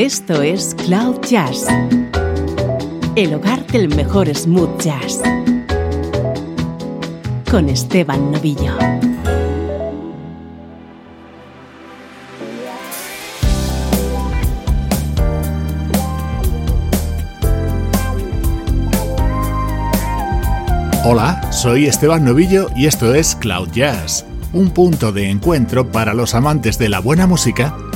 Esto es Cloud Jazz, el hogar del mejor smooth jazz, con Esteban Novillo. Hola, soy Esteban Novillo y esto es Cloud Jazz, un punto de encuentro para los amantes de la buena música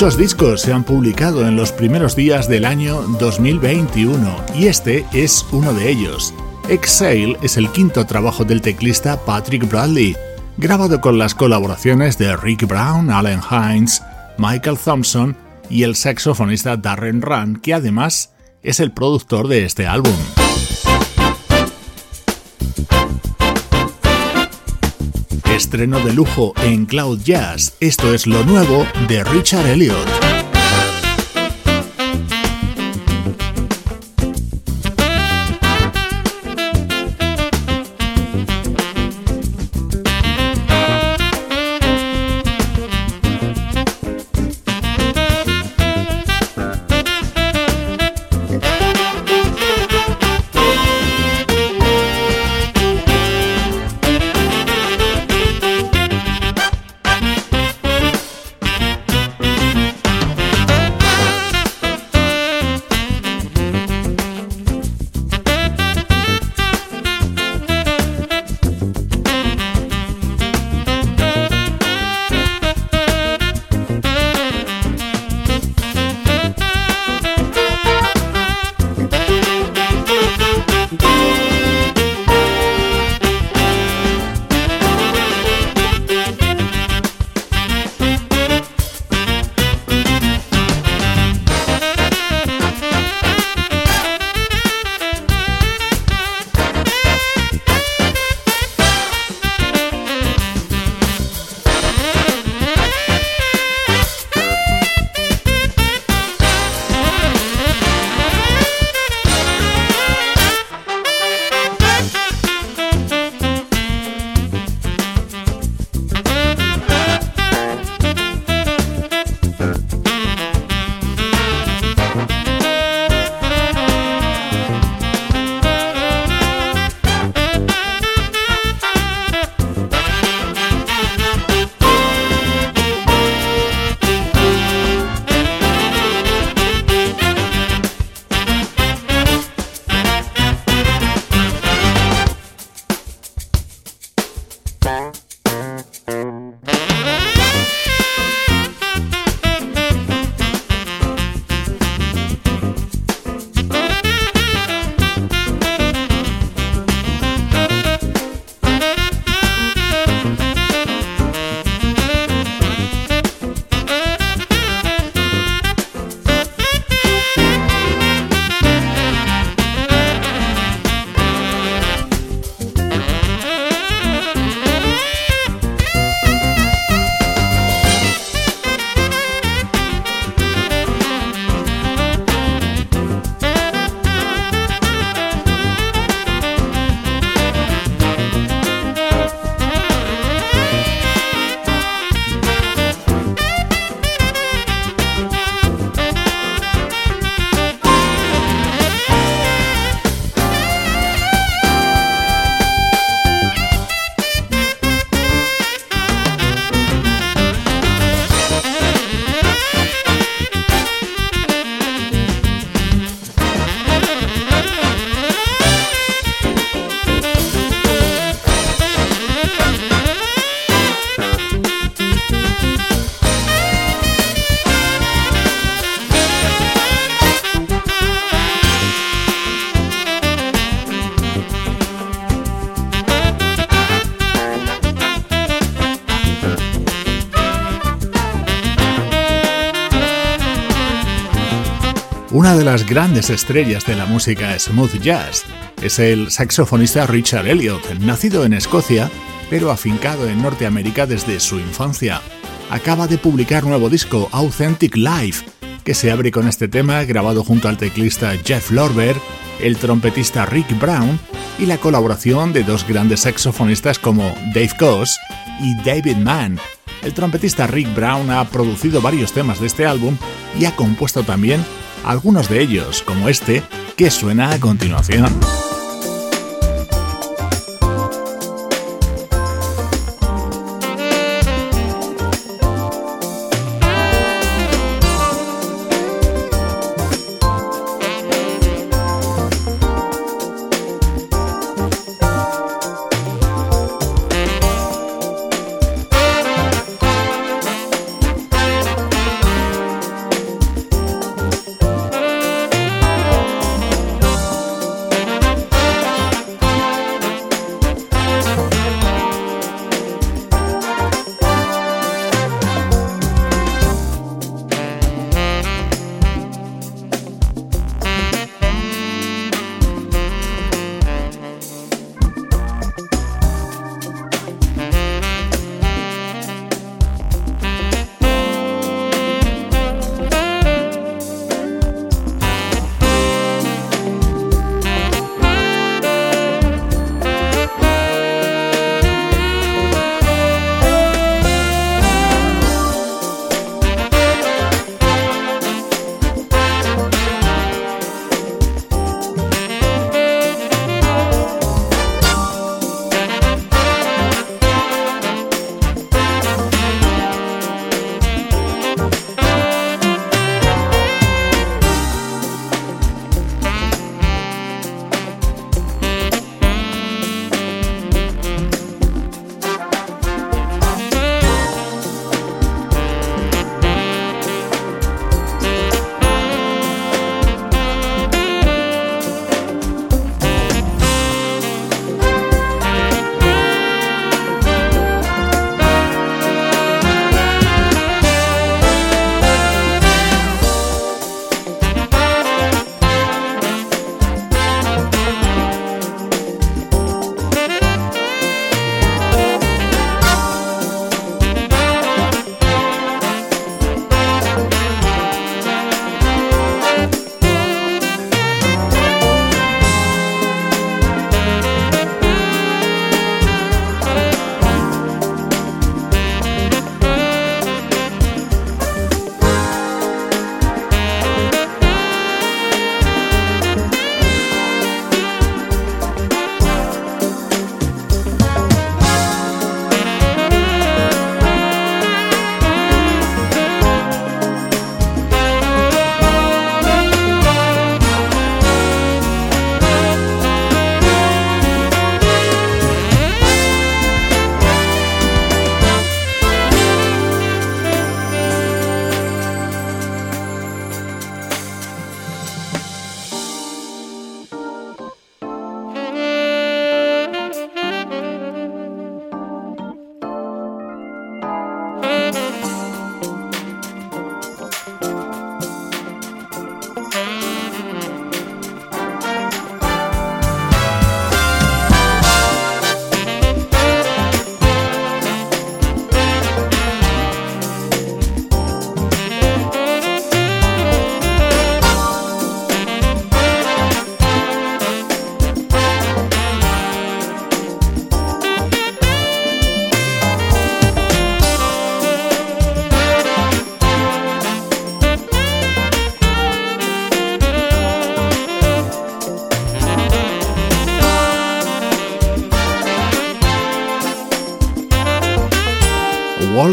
Muchos discos se han publicado en los primeros días del año 2021 y este es uno de ellos. Exhale es el quinto trabajo del teclista Patrick Bradley, grabado con las colaboraciones de Rick Brown, Allen Hines, Michael Thompson y el saxofonista Darren Run, que además es el productor de este álbum. Estreno de lujo en Cloud Jazz. Esto es lo nuevo de Richard Elliot. Grandes estrellas de la música smooth jazz es el saxofonista Richard Elliot, nacido en Escocia, pero afincado en Norteamérica desde su infancia. Acaba de publicar nuevo disco, Authentic Life, que se abre con este tema grabado junto al teclista Jeff Lorber, el trompetista Rick Brown y la colaboración de dos grandes saxofonistas como Dave Koz y David Mann. El trompetista Rick Brown ha producido varios temas de este álbum y ha compuesto también algunos de ellos, como este, que suena a continuación.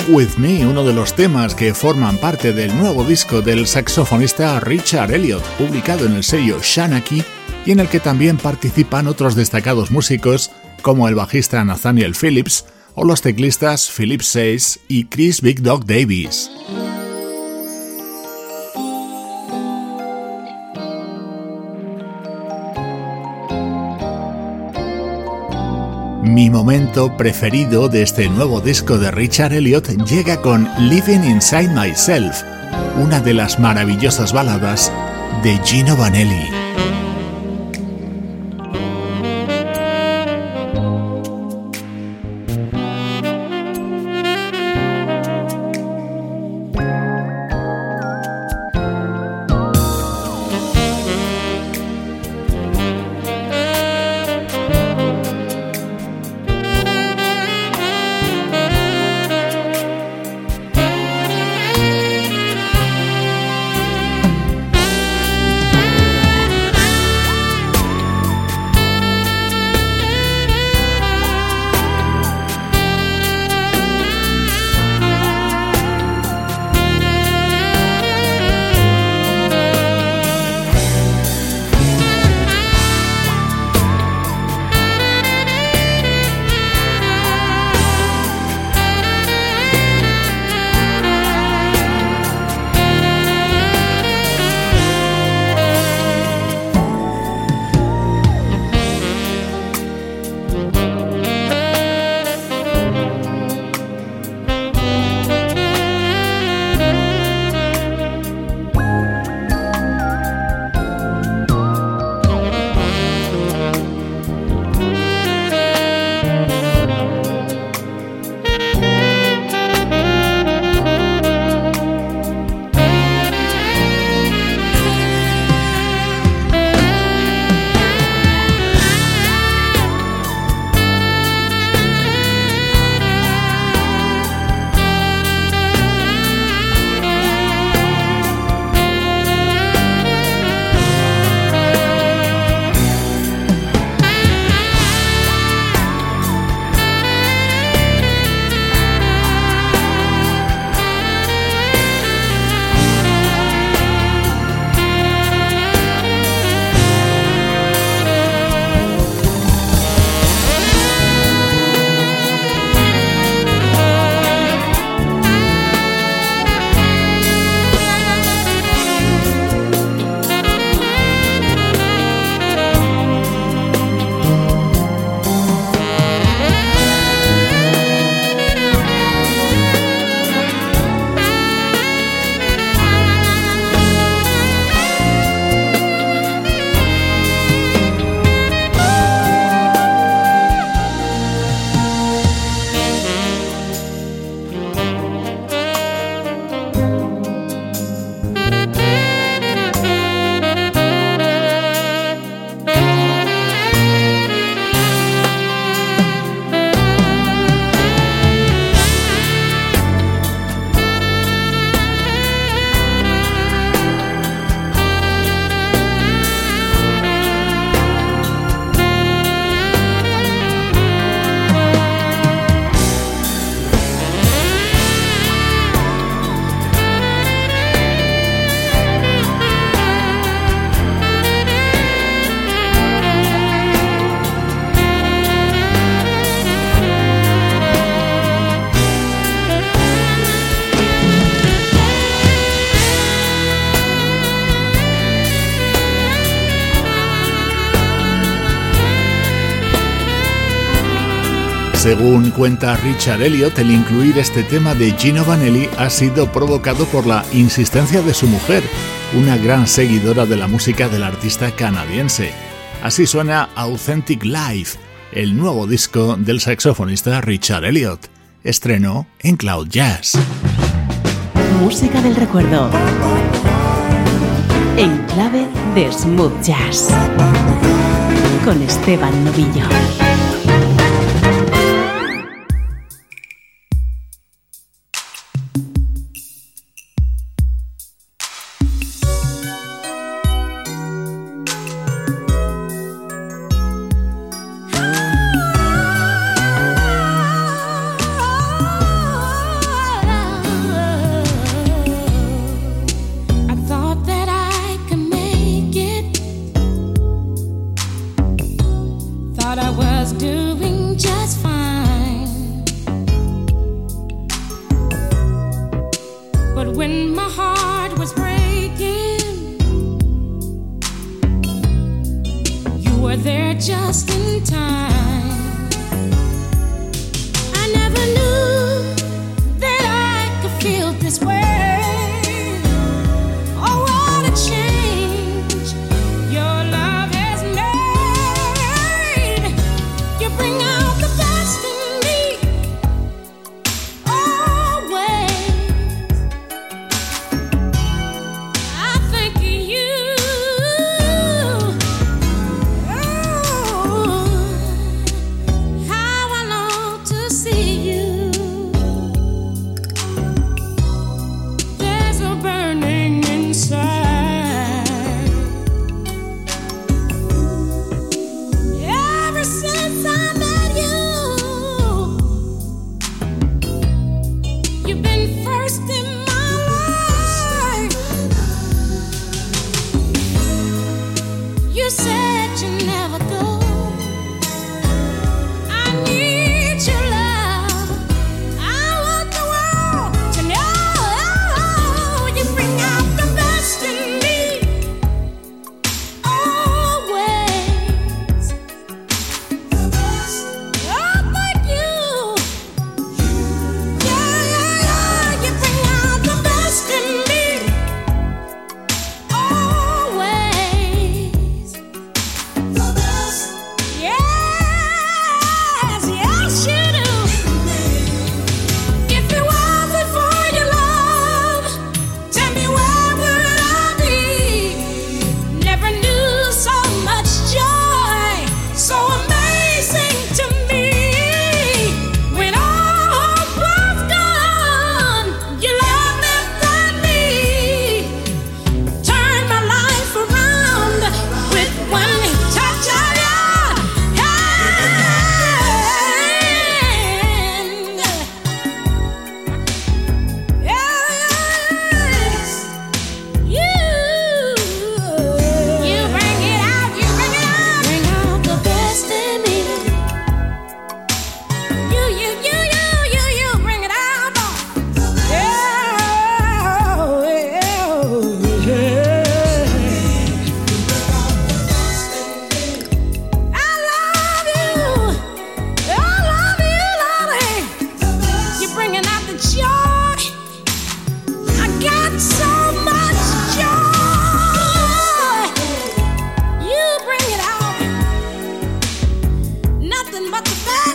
With Me, uno de los temas que forman parte del nuevo disco del saxofonista Richard Elliot, publicado en el sello Shanaki y en el que también participan otros destacados músicos como el bajista Nathaniel Phillips o los teclistas Philip Says y Chris Big Dog Davis. Mi momento preferido de este nuevo disco de Richard Elliot llega con Living Inside Myself, una de las maravillosas baladas de Gino Vanelli. Cuenta Richard Elliot, el incluir este tema de Gino Vanelli ha sido provocado por la insistencia de su mujer, una gran seguidora de la música del artista canadiense. Así suena Authentic Life, el nuevo disco del saxofonista Richard Elliot. Estreno en Cloud Jazz. Música del recuerdo. En clave de smooth jazz. Con Esteban Novillo. you said the back.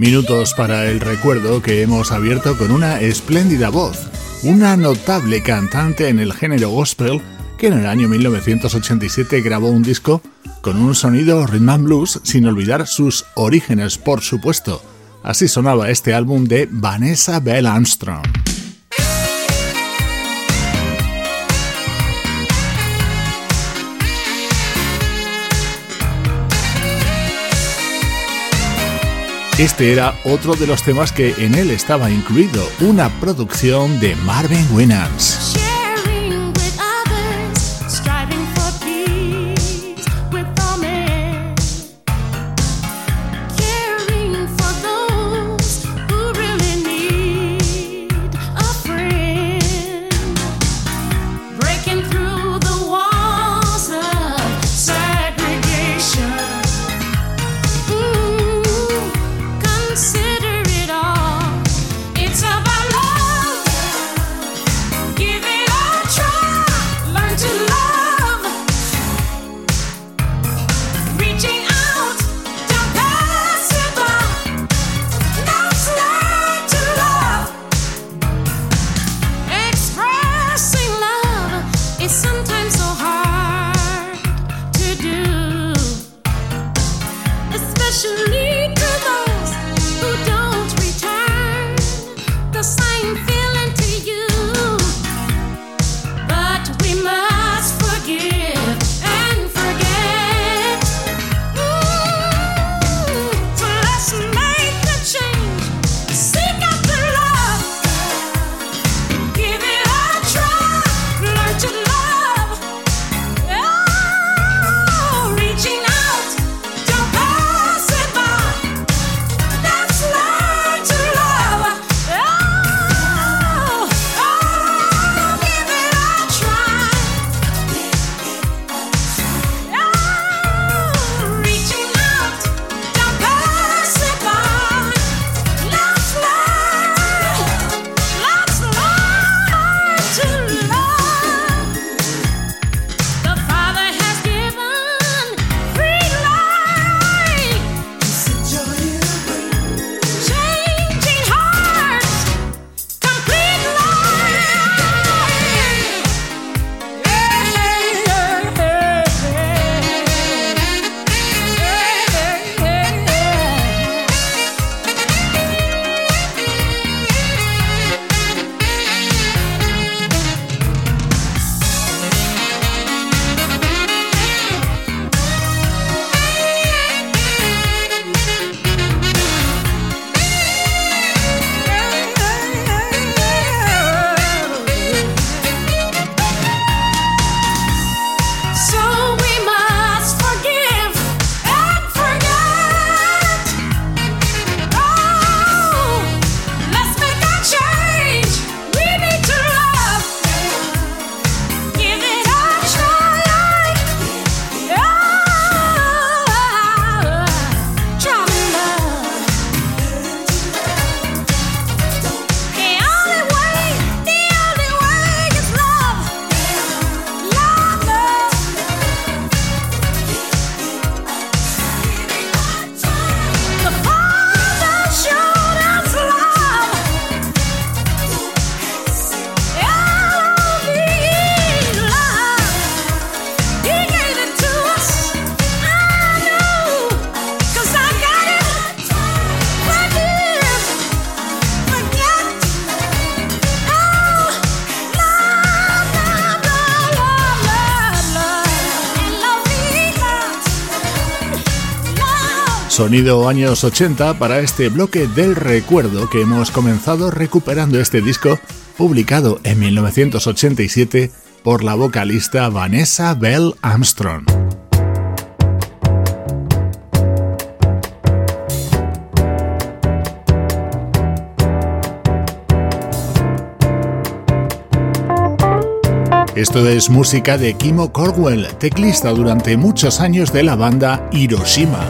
Minutos para el recuerdo que hemos abierto con una espléndida voz, una notable cantante en el género gospel que en el año 1987 grabó un disco con un sonido rhythm and blues sin olvidar sus orígenes, por supuesto. Así sonaba este álbum de Vanessa Bell Armstrong. Este era otro de los temas que en él estaba incluido, una producción de Marvin Winans. Sonido años 80 para este bloque del recuerdo que hemos comenzado recuperando este disco publicado en 1987 por la vocalista Vanessa Bell Armstrong. Esto es música de Kimo Corwell, teclista durante muchos años de la banda Hiroshima.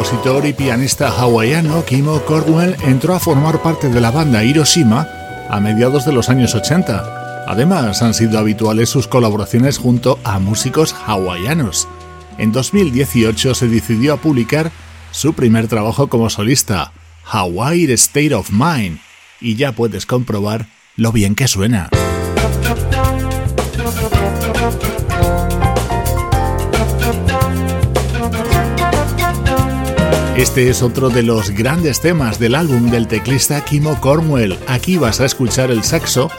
Compositor y pianista hawaiano Kimo Cornwell entró a formar parte de la banda Hiroshima a mediados de los años 80. Además, han sido habituales sus colaboraciones junto a músicos hawaianos. En 2018 se decidió a publicar su primer trabajo como solista, Hawaii State of Mind, y ya puedes comprobar lo bien que suena. Este es otro de los grandes temas del álbum del teclista Kimo Cornwell. Aquí vas a escuchar el saxo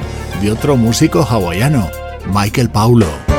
de otro músico hawaiano, Michael Paulo.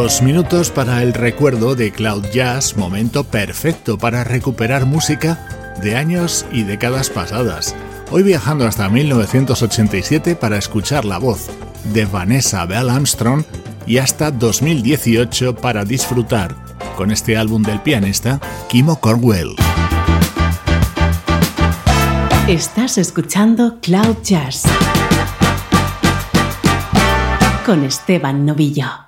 Los minutos para el recuerdo de Cloud Jazz, momento perfecto para recuperar música de años y décadas pasadas. Hoy viajando hasta 1987 para escuchar la voz de Vanessa Bell Armstrong y hasta 2018 para disfrutar con este álbum del pianista Kimo Cornwell. Estás escuchando Cloud Jazz con Esteban Novillo.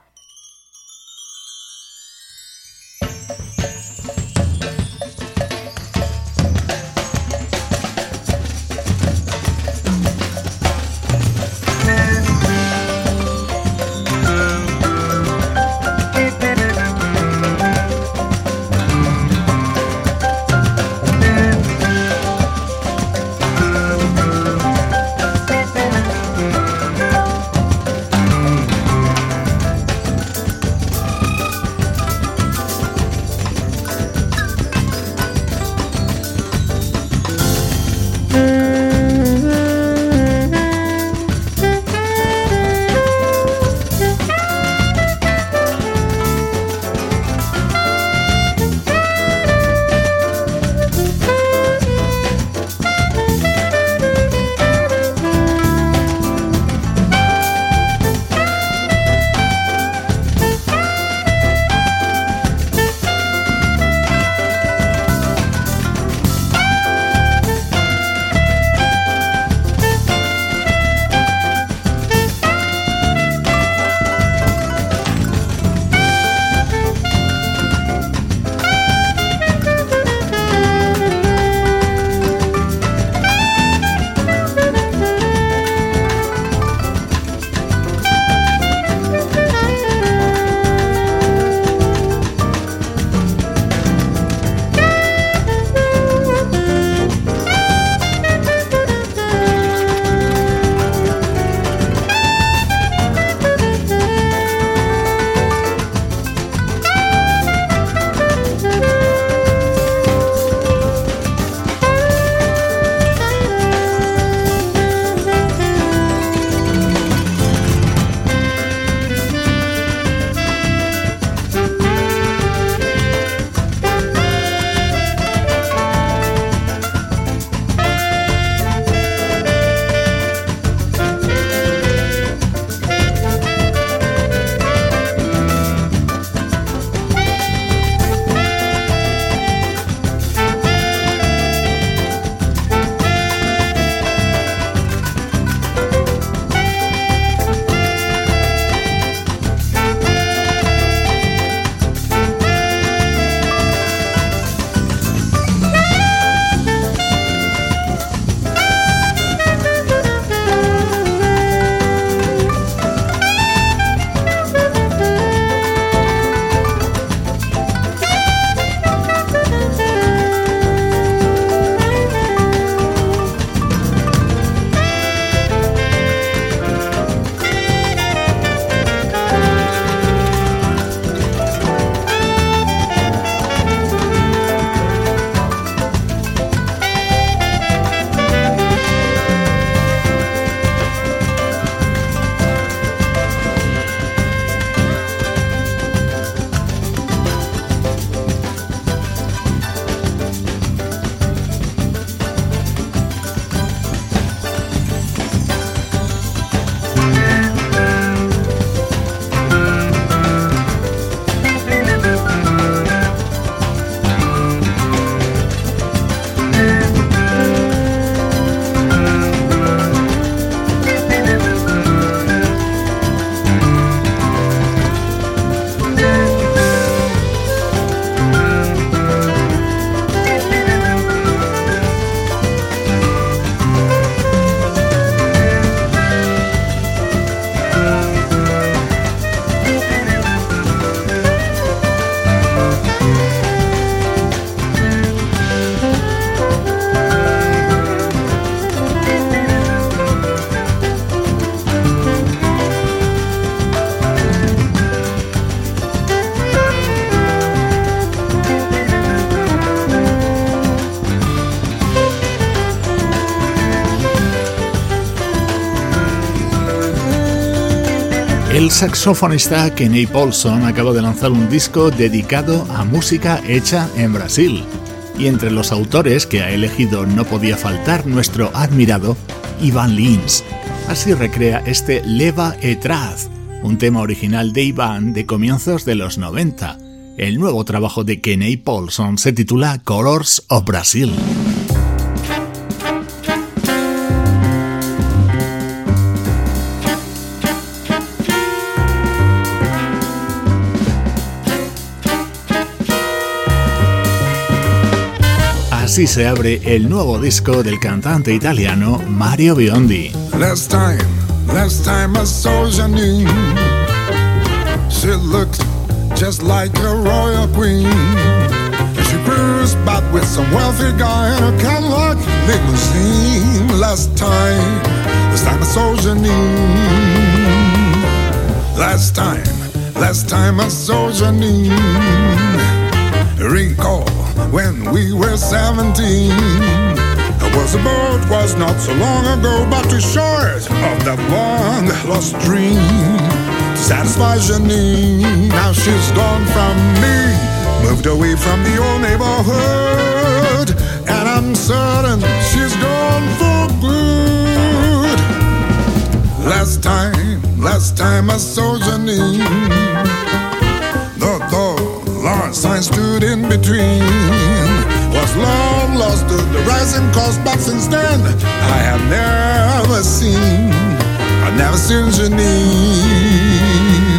Saxofonista Kenny Paulson acaba de lanzar un disco dedicado a música hecha en Brasil. Y entre los autores que ha elegido no podía faltar nuestro admirado Ivan Lins. Así recrea este Leva Etraz, un tema original de Ivan de comienzos de los 90. El nuevo trabajo de Kenny Paulson se titula Colors of Brazil. Así se abre el nuevo disco del cantante italiano Mario Biondi. Last time, last time I saw Janine, she looked just like a royal queen. She cruised back with some wealthy guy in a Cadillac limousine. Last time, last time I saw Janine. Last time, last time I saw Janine. Recall when we were 17. I was a boat, was not so long ago, but too short of that long lost dream to satisfy Janine. Now she's gone from me, moved away from the old neighborhood, and I'm certain she's gone for good. Last time, last time I saw Janine sign stood in between. Was long lost to the rising cost, but since then I have never seen, I've never seen Janine.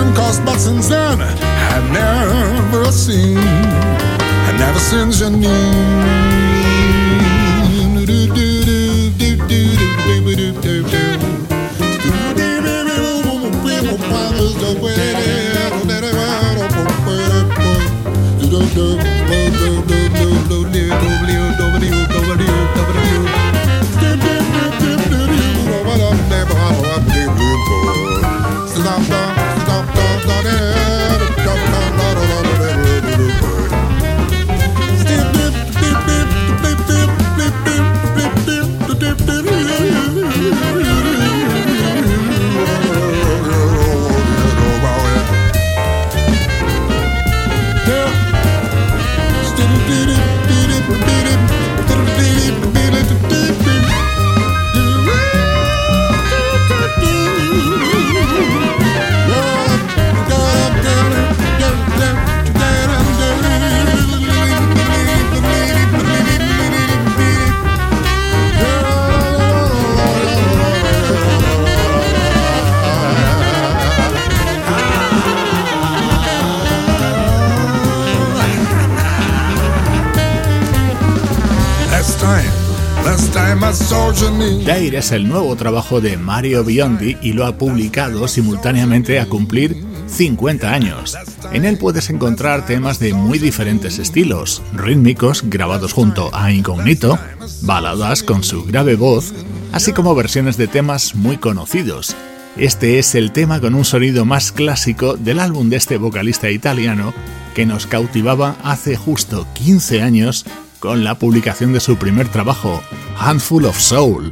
doesn't but since then I've never seen, I've never seen Janine. Dair es el nuevo trabajo de Mario Biondi y lo ha publicado simultáneamente a cumplir 50 años. En él puedes encontrar temas de muy diferentes estilos, rítmicos grabados junto a Incognito, baladas con su grave voz, así como versiones de temas muy conocidos. Este es el tema con un sonido más clásico del álbum de este vocalista italiano que nos cautivaba hace justo 15 años con la publicación de su primer trabajo, Handful of Soul.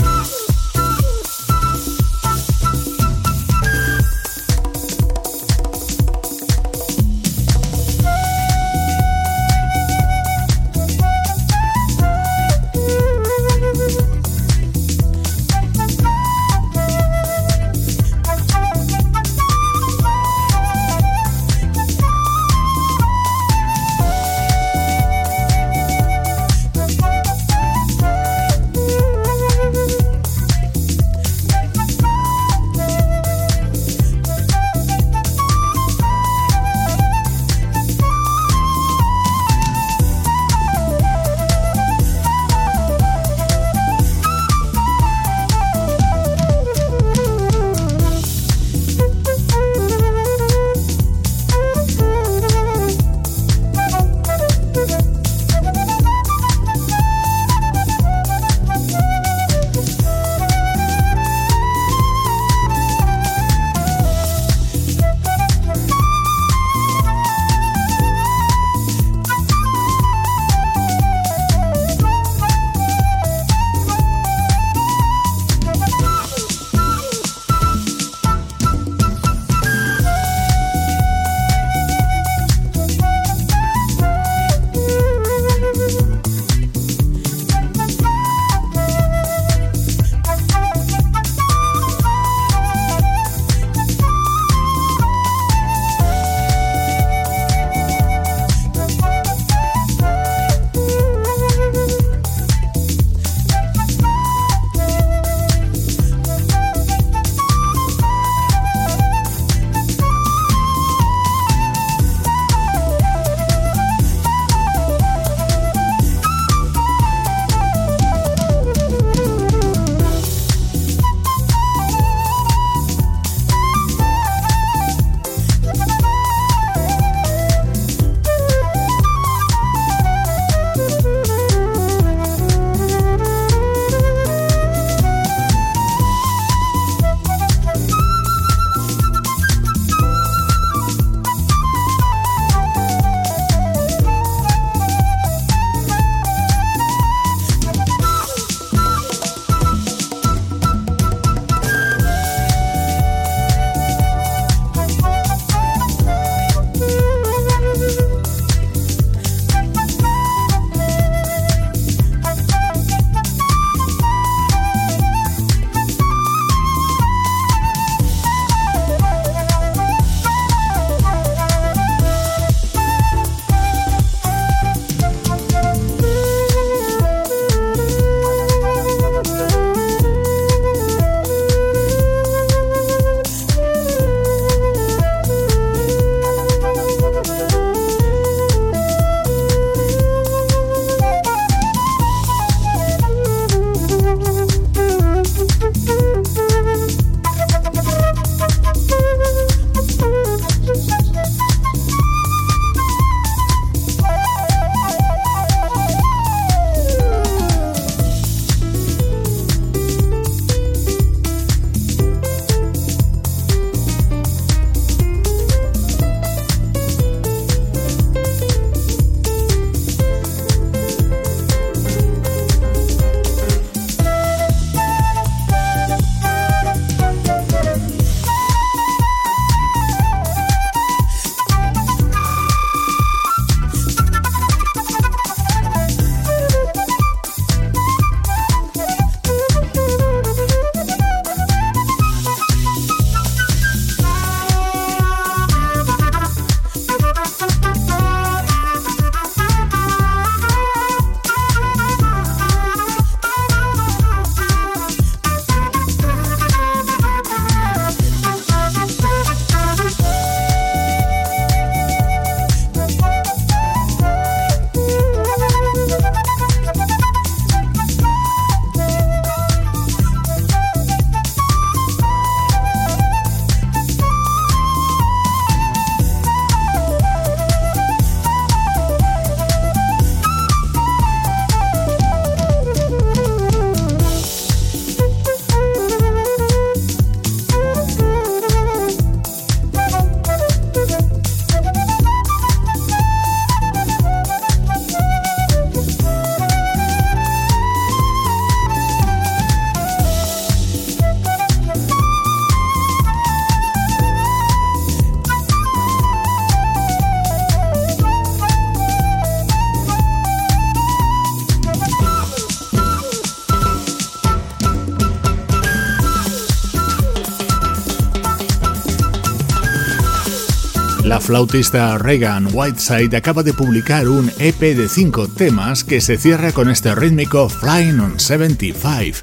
Flautista Reagan Whiteside acaba de publicar un EP de 5 temas que se cierra con este rítmico Flying on 75.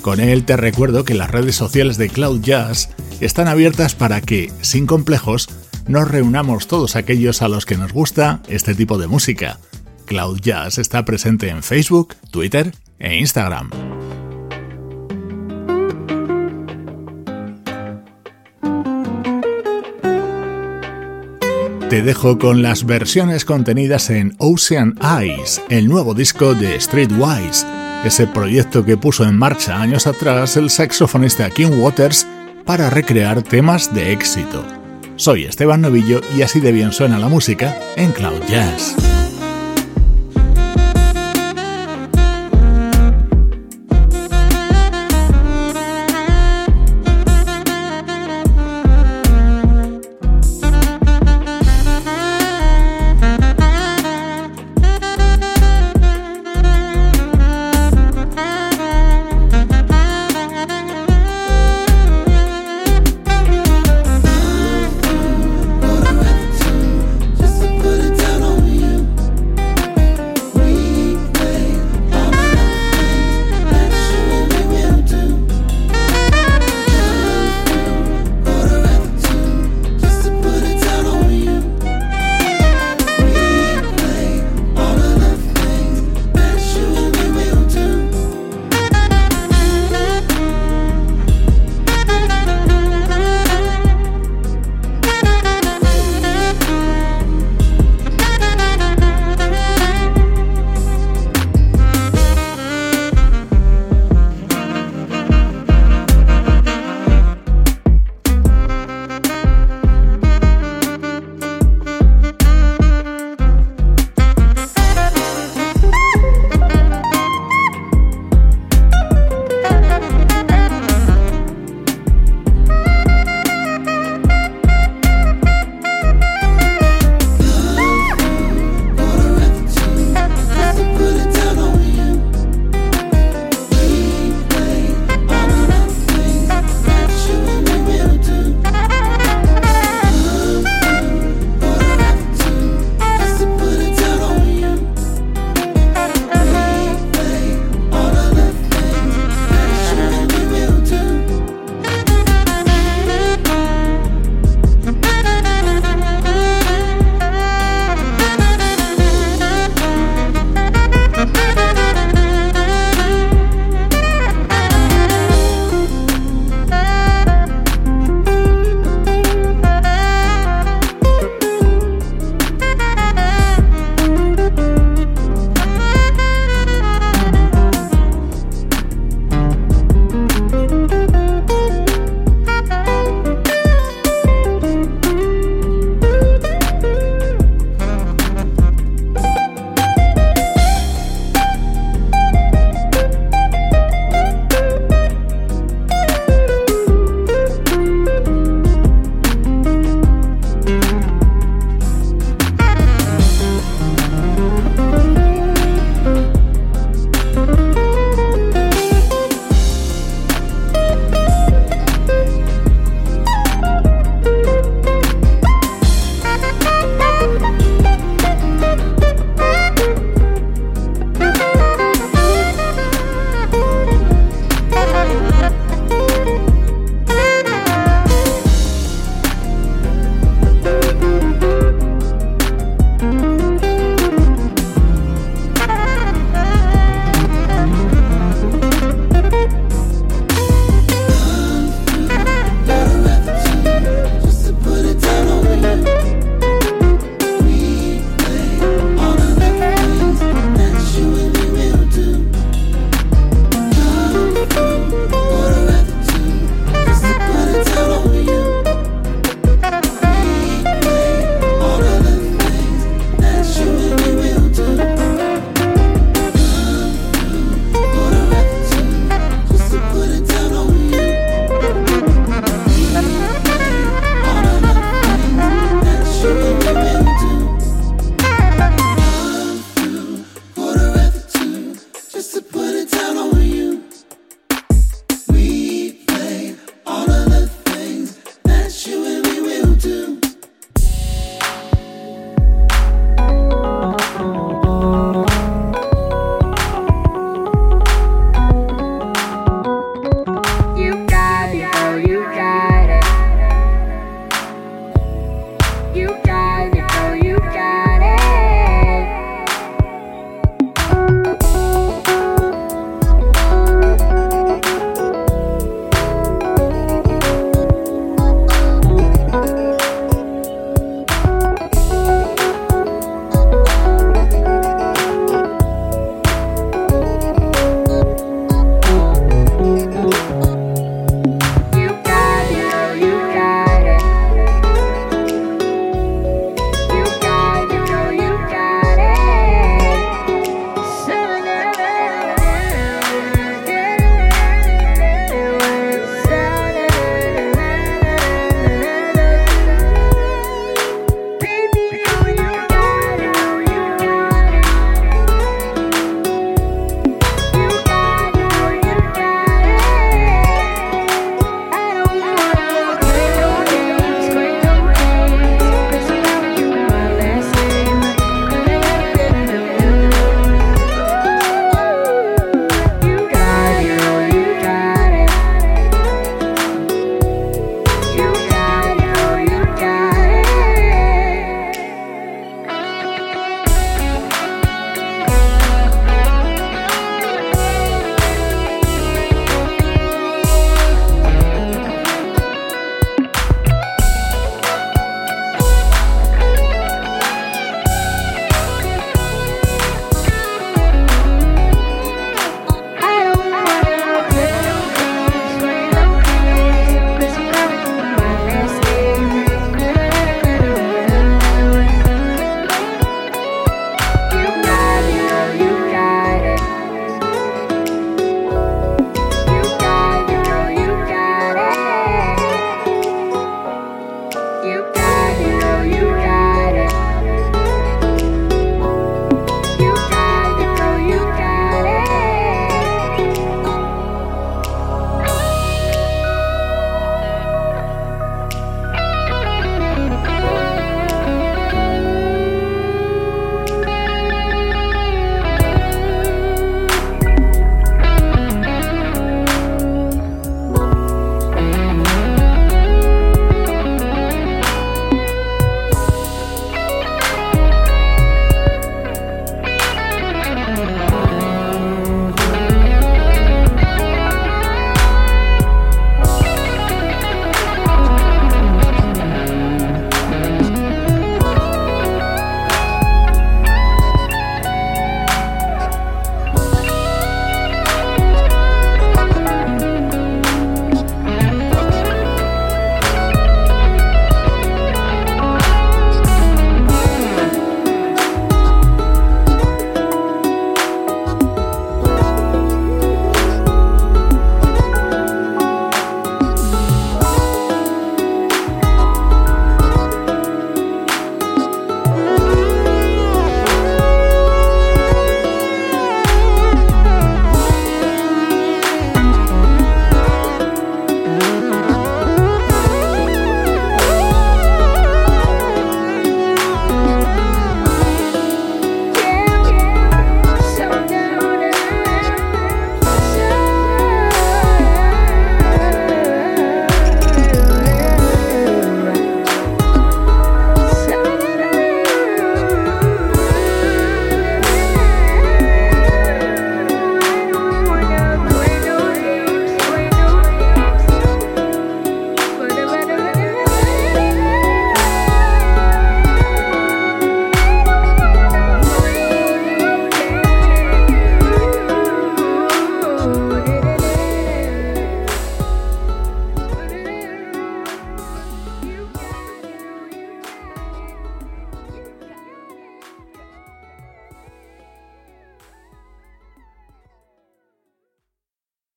Con él te recuerdo que las redes sociales de Cloud Jazz están abiertas para que, sin complejos, nos reunamos todos aquellos a los que nos gusta este tipo de música. Cloud Jazz está presente en Facebook, Twitter e Instagram. Te dejo con las versiones contenidas en Ocean Eyes, el nuevo disco de Streetwise, ese proyecto que puso en marcha años atrás el saxofonista Kim Waters para recrear temas de éxito. Soy Esteban Novillo y así de bien suena la música en Cloud Jazz.